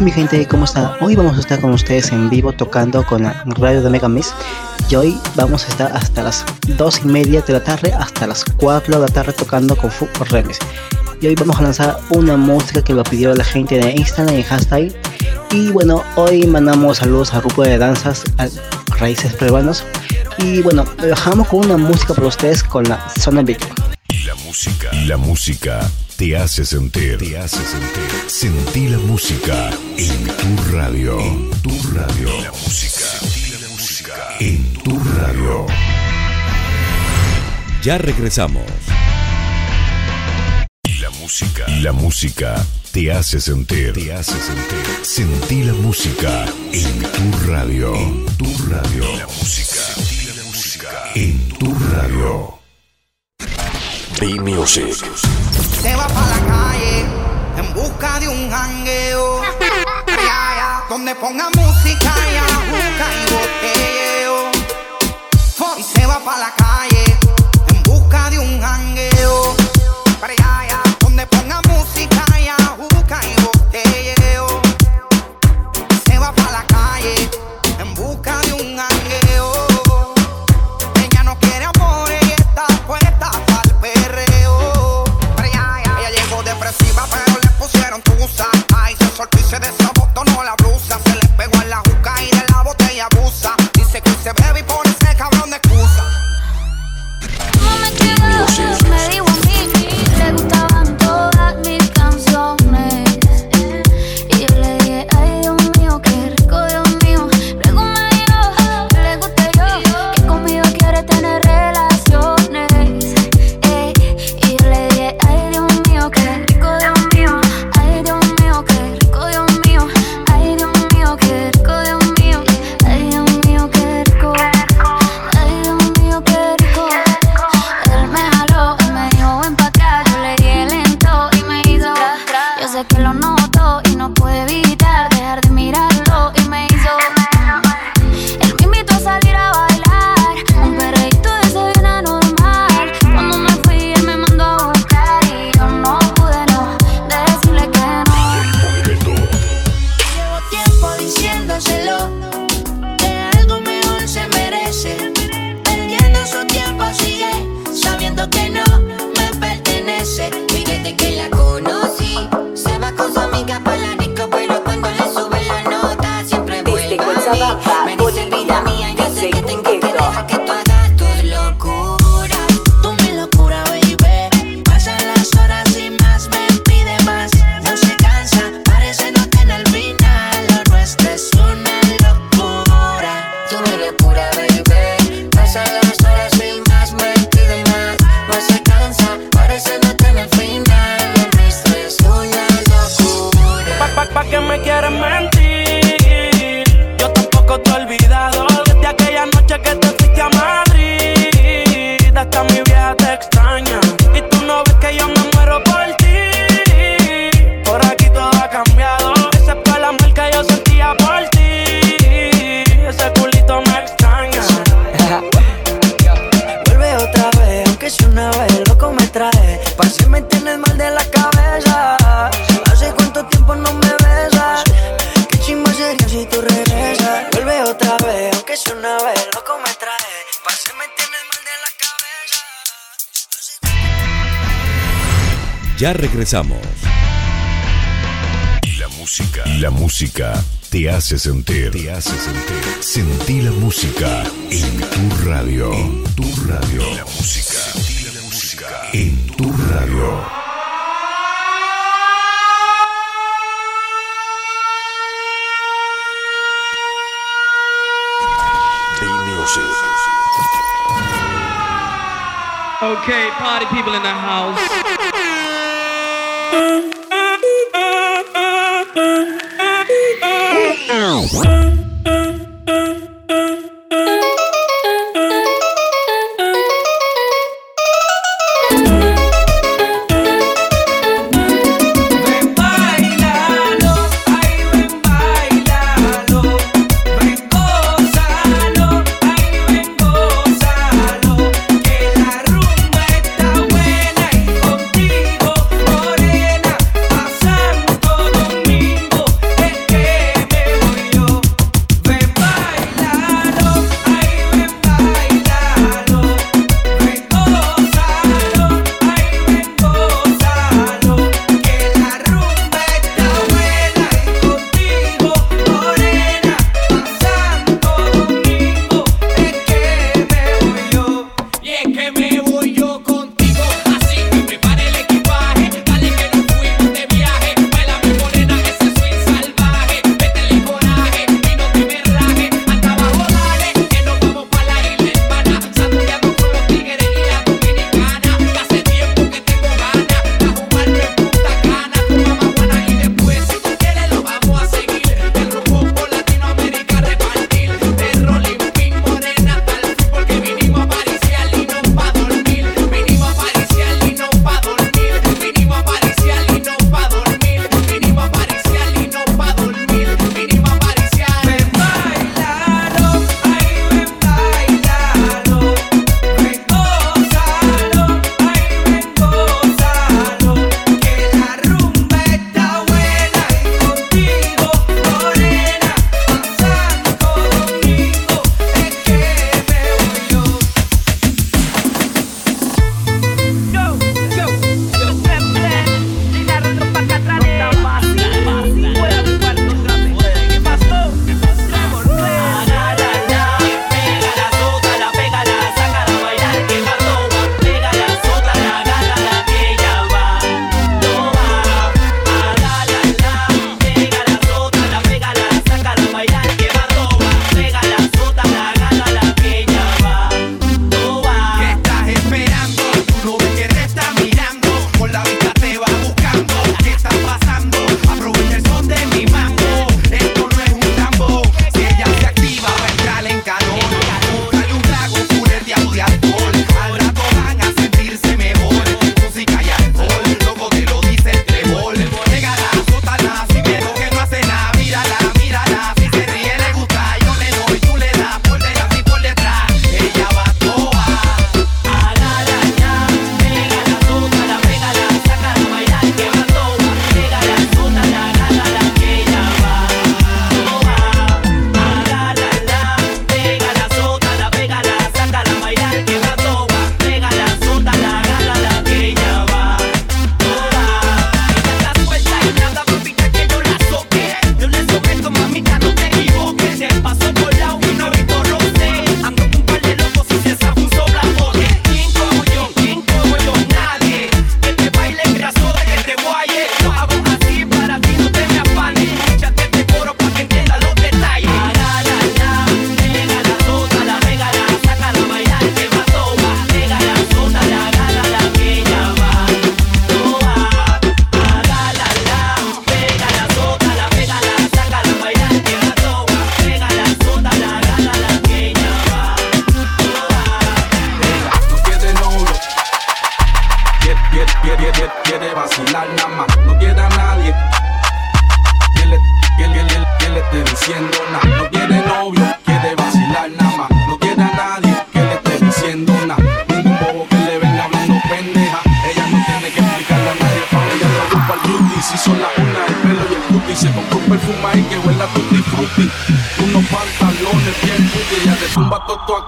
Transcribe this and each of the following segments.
Hola mi gente, ¿cómo está? Hoy vamos a estar con ustedes en vivo tocando con la radio de Mega Miss y hoy vamos a estar hasta las 2 y media de la tarde hasta las 4 de la tarde tocando con Fu Remes. Y hoy vamos a lanzar una música que lo pidió la gente de Instagram y hashtag. Y bueno, hoy mandamos saludos al grupo de danzas a Raíces Peruanos. Y bueno, dejamos con una música para ustedes con la Zona Big. Y la música, y la música te hace sentir. Te hace sentir. Sentí la música en tu radio. En tu radio. La música. Sentí la música. En tu radio. Ya regresamos. La música. La música te hace sentir. Te hace sentir. Sentí la música en tu radio. En tu radio. La música. Sentí la música. En tu radio. B-Music. Se va para la calle en busca de un jangueo. Donde ponga música y a y botella. extraña. Ya regresamos. La música. La música te hace sentir. Te hace sentir. Sentí la música en tu radio. En tu radio. La música. Sentí la música en tu radio. Okay, party people in the house. Oh,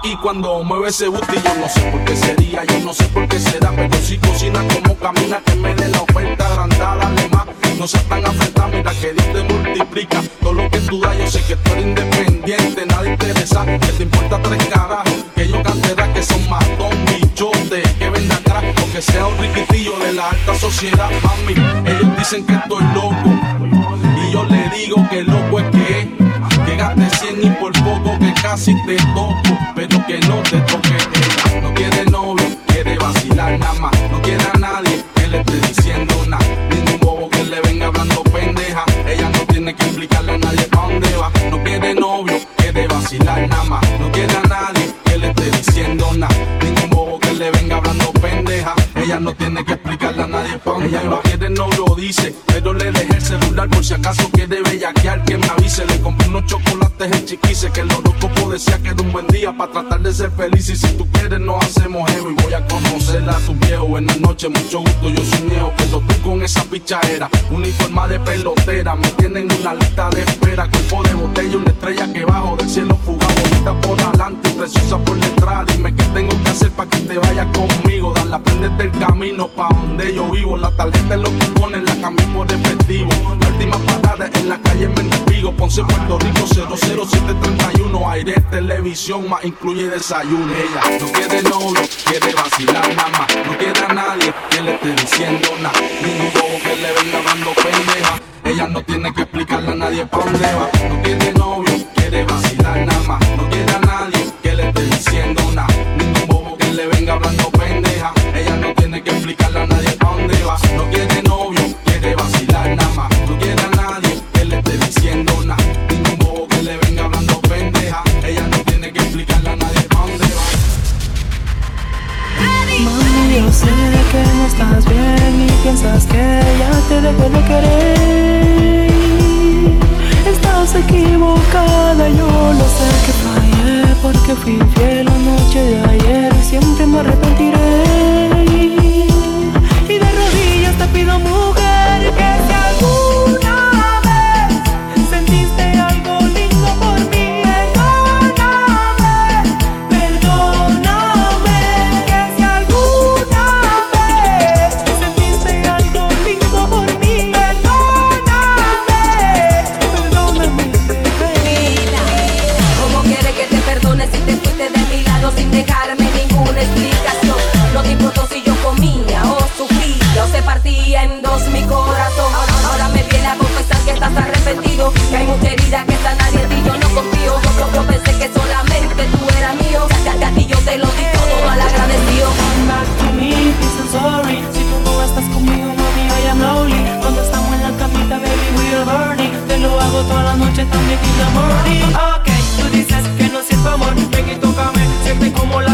aquí cuando mueve ese booty. Yo no sé por qué sería, yo no sé por qué será. Pero si cocina como camina, que me dé la oferta agrandada, dale más. No seas tan afectada, mira que Dios te multiplica. Todo lo que tú das, yo sé que tú eres independiente, nada interesa. Que te importa tres carajos, que yo cantera que son matón, bichote, que vendan crack, o que sea un riquitillo de la alta sociedad, mami. Ellos dicen que estoy loco, y yo le digo que loco es que es. Casi te toco, pero que no te buen día para tratar de ser feliz. Y si tú quieres, nos hacemos jevo. Y voy a conocerla a tu viejo. Buenas noches, mucho gusto, yo soy Neo. Pero tú con esa pichadera, uniforma de pelotera. Me tienen una lista de espera. Cuerpo de botella, una estrella que bajo del cielo fugado. Bonita por adelante preciosa por detrás. Dime qué tengo que hacer para que te vayas conmigo. Dar la prendete el camino pa' donde yo vivo. La tarjeta es lo que ponen, la cambio por efectivo. La última parada en la calle Mendigo. Ponce, Puerto Rico 00731. Aire, televisión, más incluye desayuno. Ella no quiere novio, quiere vacilar nada más. No quiere a nadie que le esté diciendo nada. Ningún bobo que le venga dando pendeja. Ella no tiene que explicarle a nadie pa' dónde va. No tiene novio, quiere vacilar nada más. Tú eras mío, ya a ti yo te lo di todo mal agradecido. Come back to me, please and sorry. Si tú no estás conmigo, mami, I am lonely. Cuando estamos en la camita, baby, we are burning. Te lo hago toda la noche, también in the morning. Ok, tú dices que no siento amor. Ven y tócame, siente como la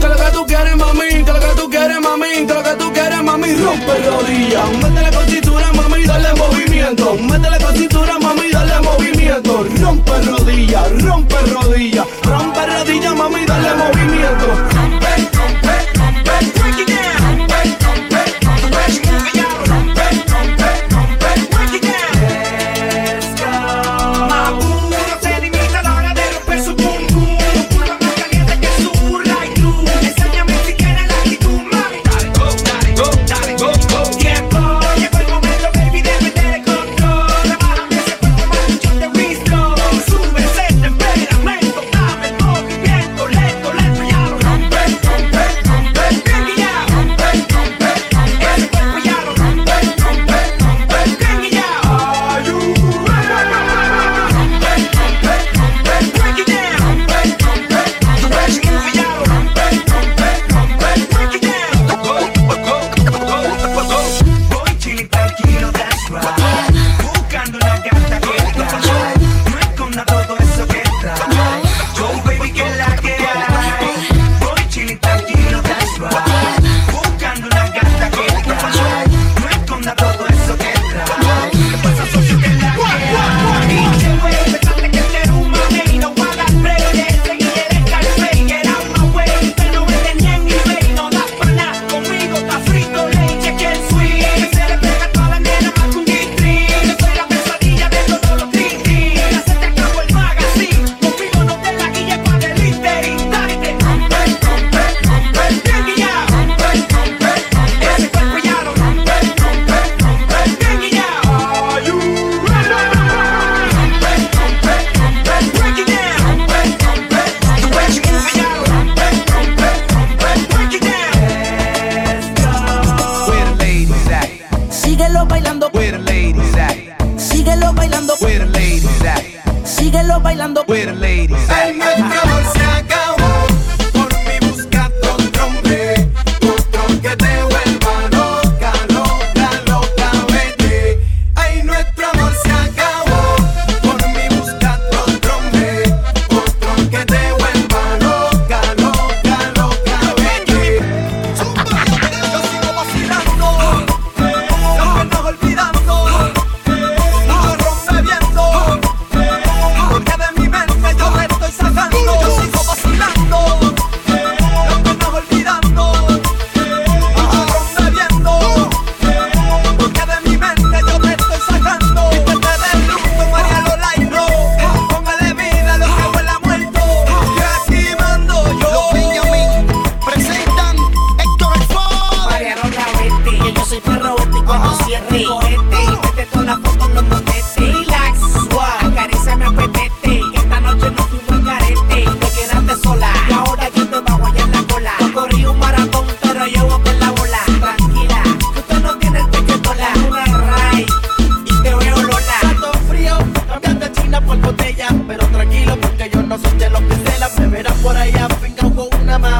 Que lo que tú quieres, mami, que lo que tú quieres, mami, que lo que tú quieres, mami, rompe rodillas. Métele con cintura, mami, dale movimiento. Métele con cintura, mami, dale movimiento. Rompe rodillas, rompe rodillas, rompe rodillas, mami, dale movimiento.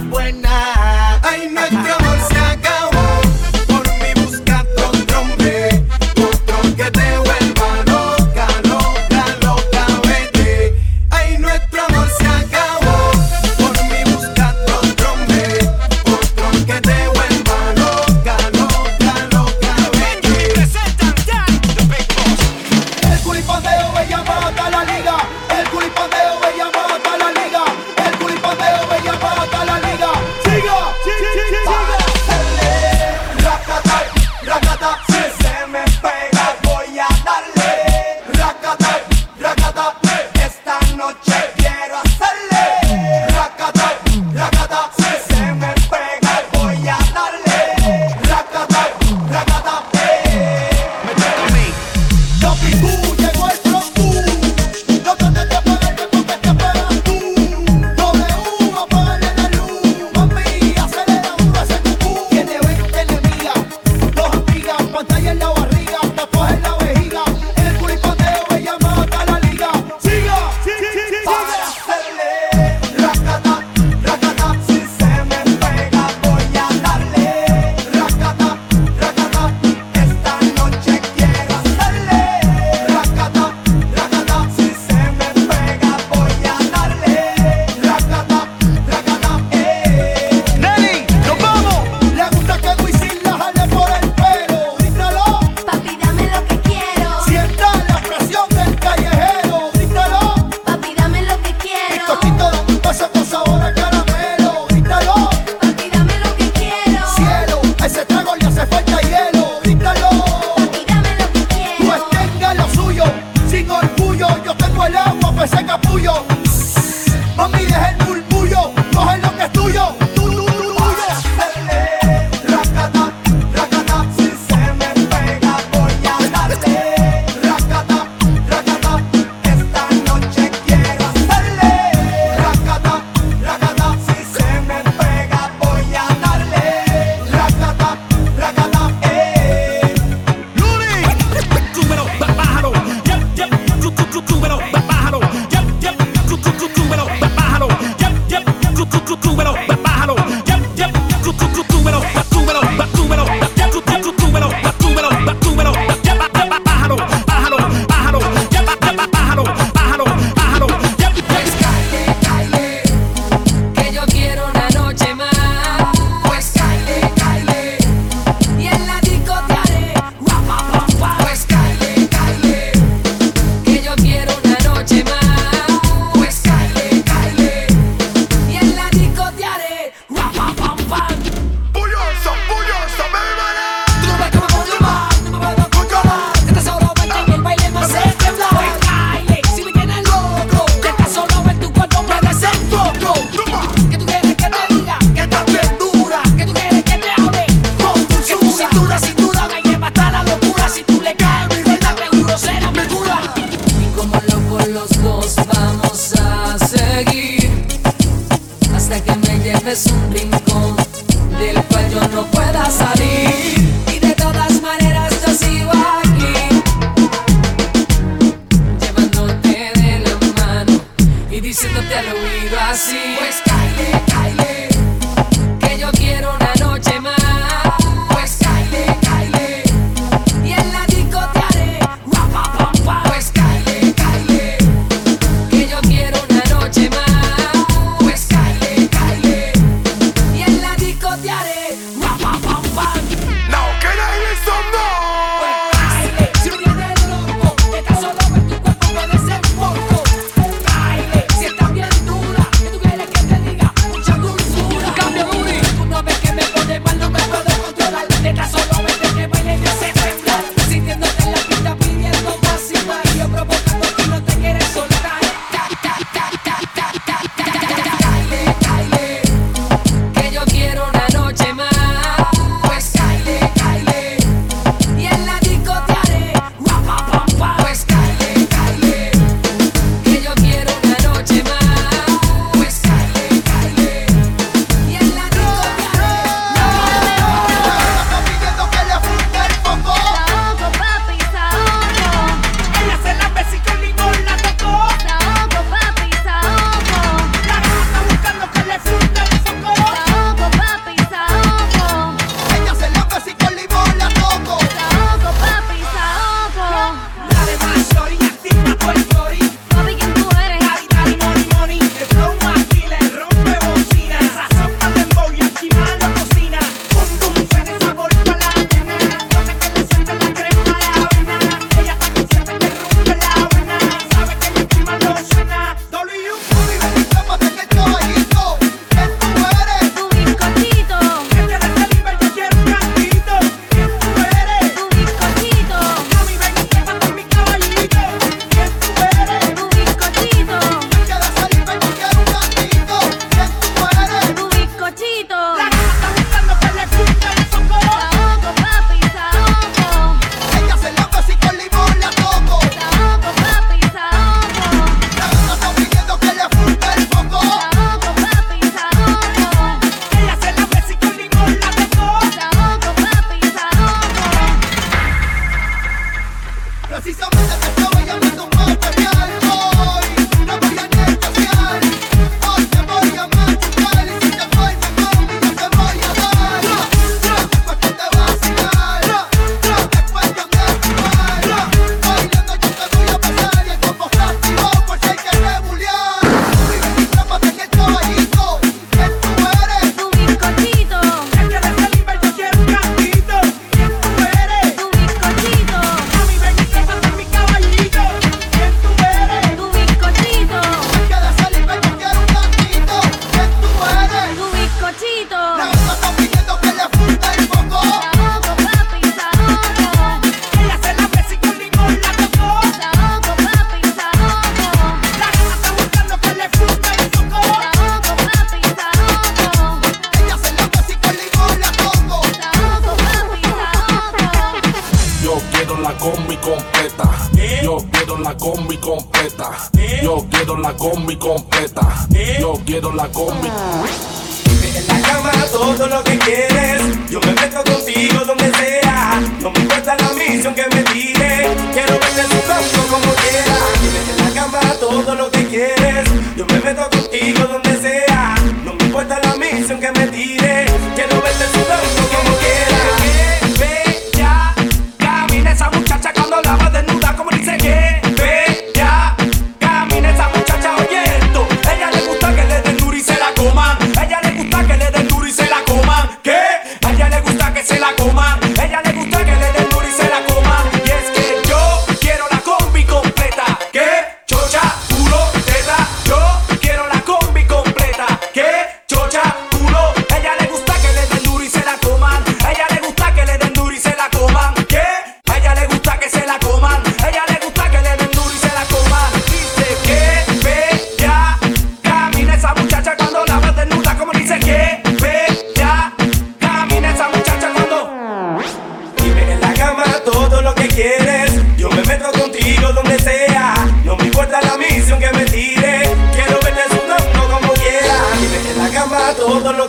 buena. la combi. En la cama todo lo que quieres, yo me meto contigo donde sea. No me importa la misión que me tire, quiero verte jugando como quieras. En la cama todo lo que quieres, yo me meto contigo donde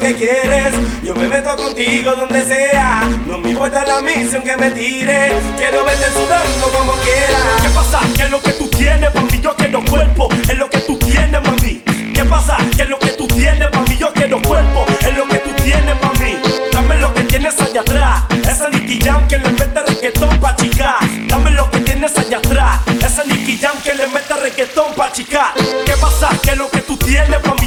que quieres. Yo me meto contigo donde sea. No me importa la misión que me tires. Quiero verte sudando como quieras. ¿Qué pasa? ¿Qué es lo que tú tienes, mami? Yo quiero cuerpo. Es lo que tú tienes, mami. ¿Qué pasa? ¿Qué es lo que tú tienes, mami? Yo quiero cuerpo. Es lo que tú tienes, mami. Dame lo que tienes allá atrás. Esa Nicky Jam que le mete reggaetón pa' chicar. Dame lo que tienes allá atrás. Esa Nicky Jam que le mete reggaetón pa' chicar. ¿Qué pasa? ¿Qué es lo que tú tienes, mami?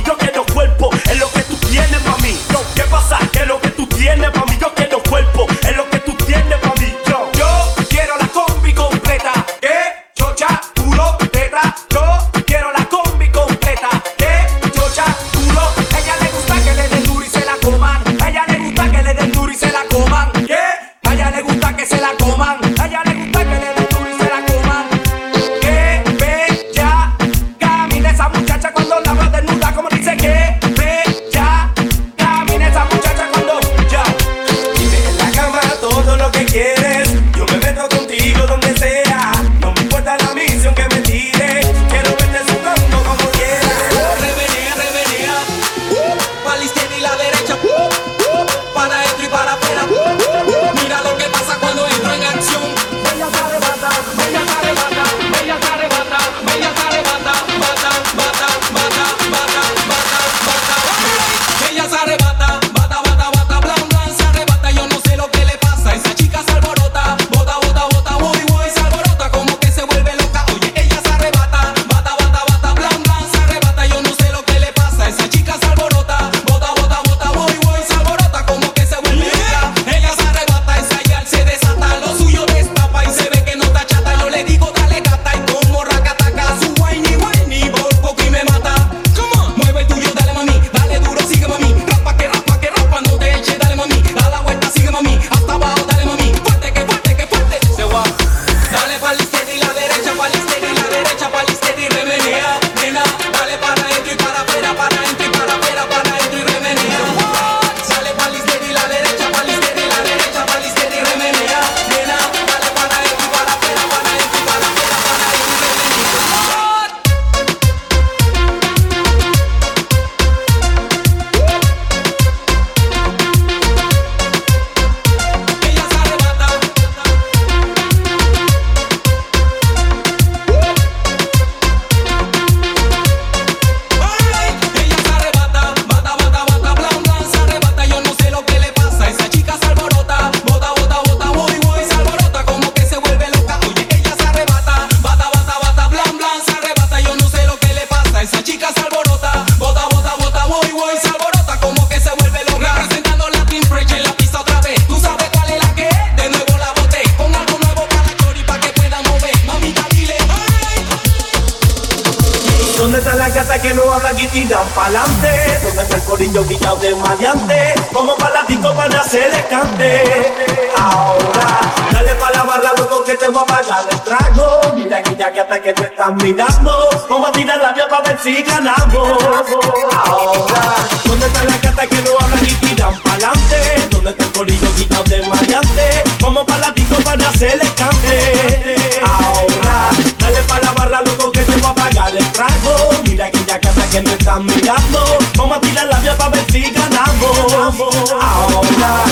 cansado de mañante, como palatico para hacer el cante. Ahora, dale para la barra, loco, que te va a pagar el trago. Mira aquella casa que me están mirando, vamos a tirar la vía para ver si ganamos. Ahora,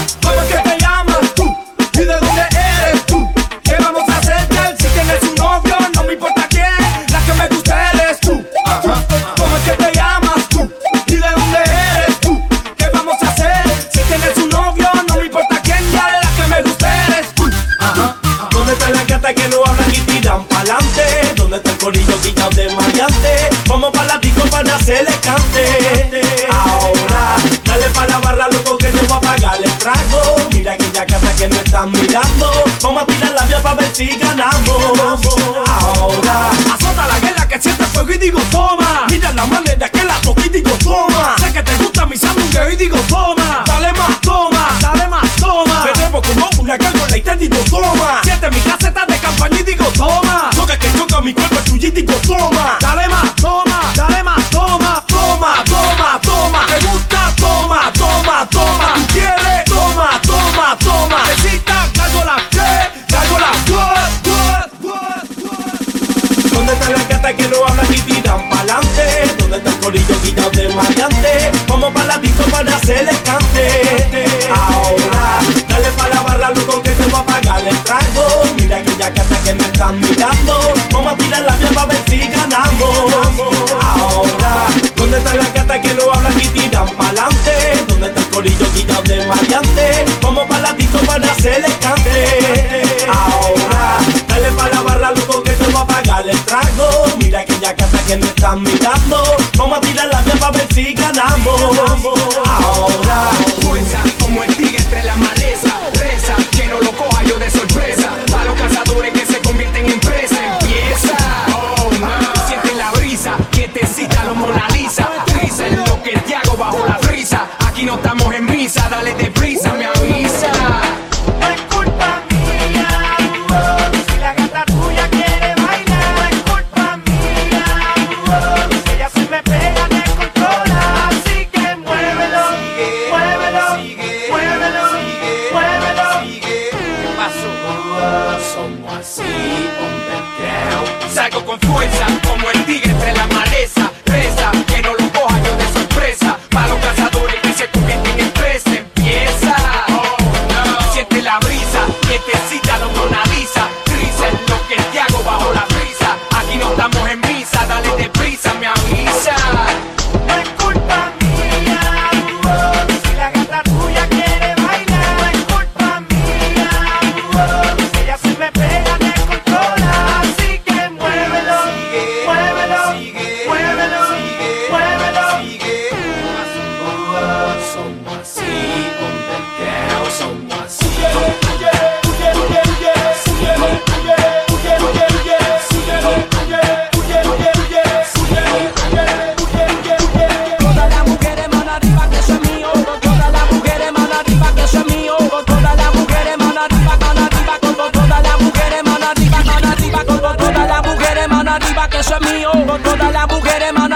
Vamos a tirar la vía para ver si ganamos. Ahora, azota la guerra que siente fuego y digo toma. Mira la manera que la toqué y digo toma. Sé que te gusta mi sangre y digo toma. Dale más, toma, dale más, toma. Tenemos como una la y te digo toma. Siente mi caseta de campaña y digo toma. Toca que toca mi cuerpo es tuyo y digo toma. Dale variante, como paladito para hacer el cante. Ahora, dale para la barra, loco, que te voy a pagar el trago. Mira aquella casa que me están mirando, vamos a tirar la para ver si ganamos. Ahora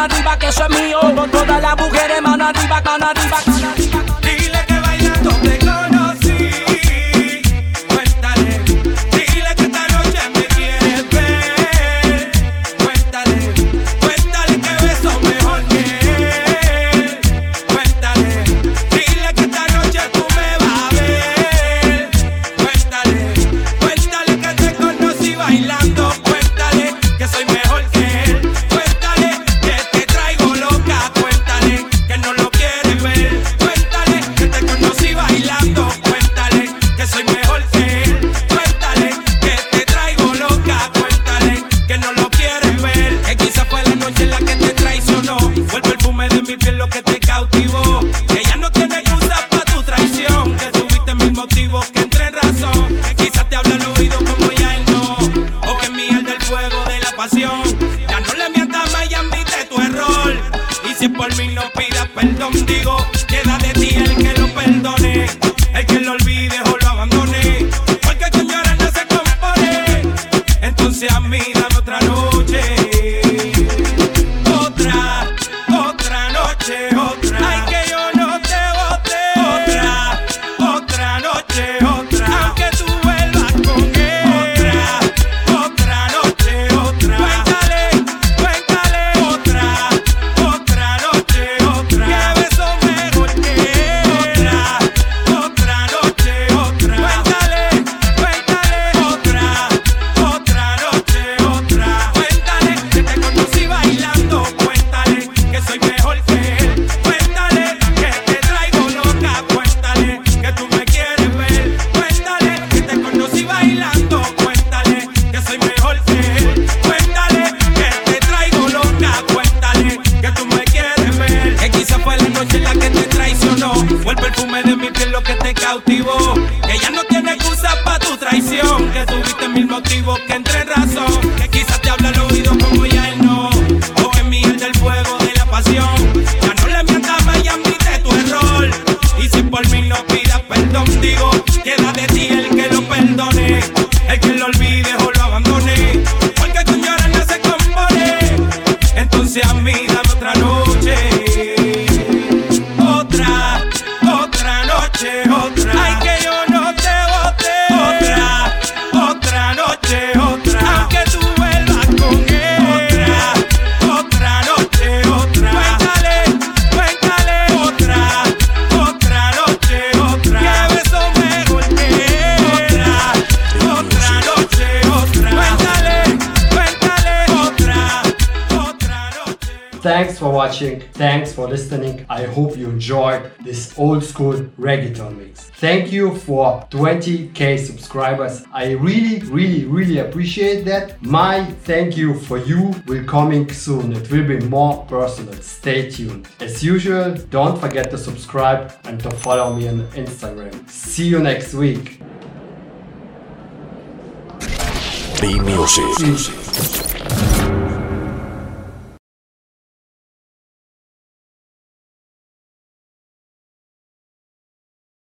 arriba, que eso es mío. Con todas las mujeres, mano arriba, mano arriba, mano arriba. mí, dame otra luz. Watching, thanks for listening. I hope you enjoyed this old school reggaeton mix. Thank you for 20k subscribers. I really, really, really appreciate that. My thank you for you will coming soon. It will be more personal. Stay tuned. As usual, don't forget to subscribe and to follow me on Instagram. See you next week. B Music.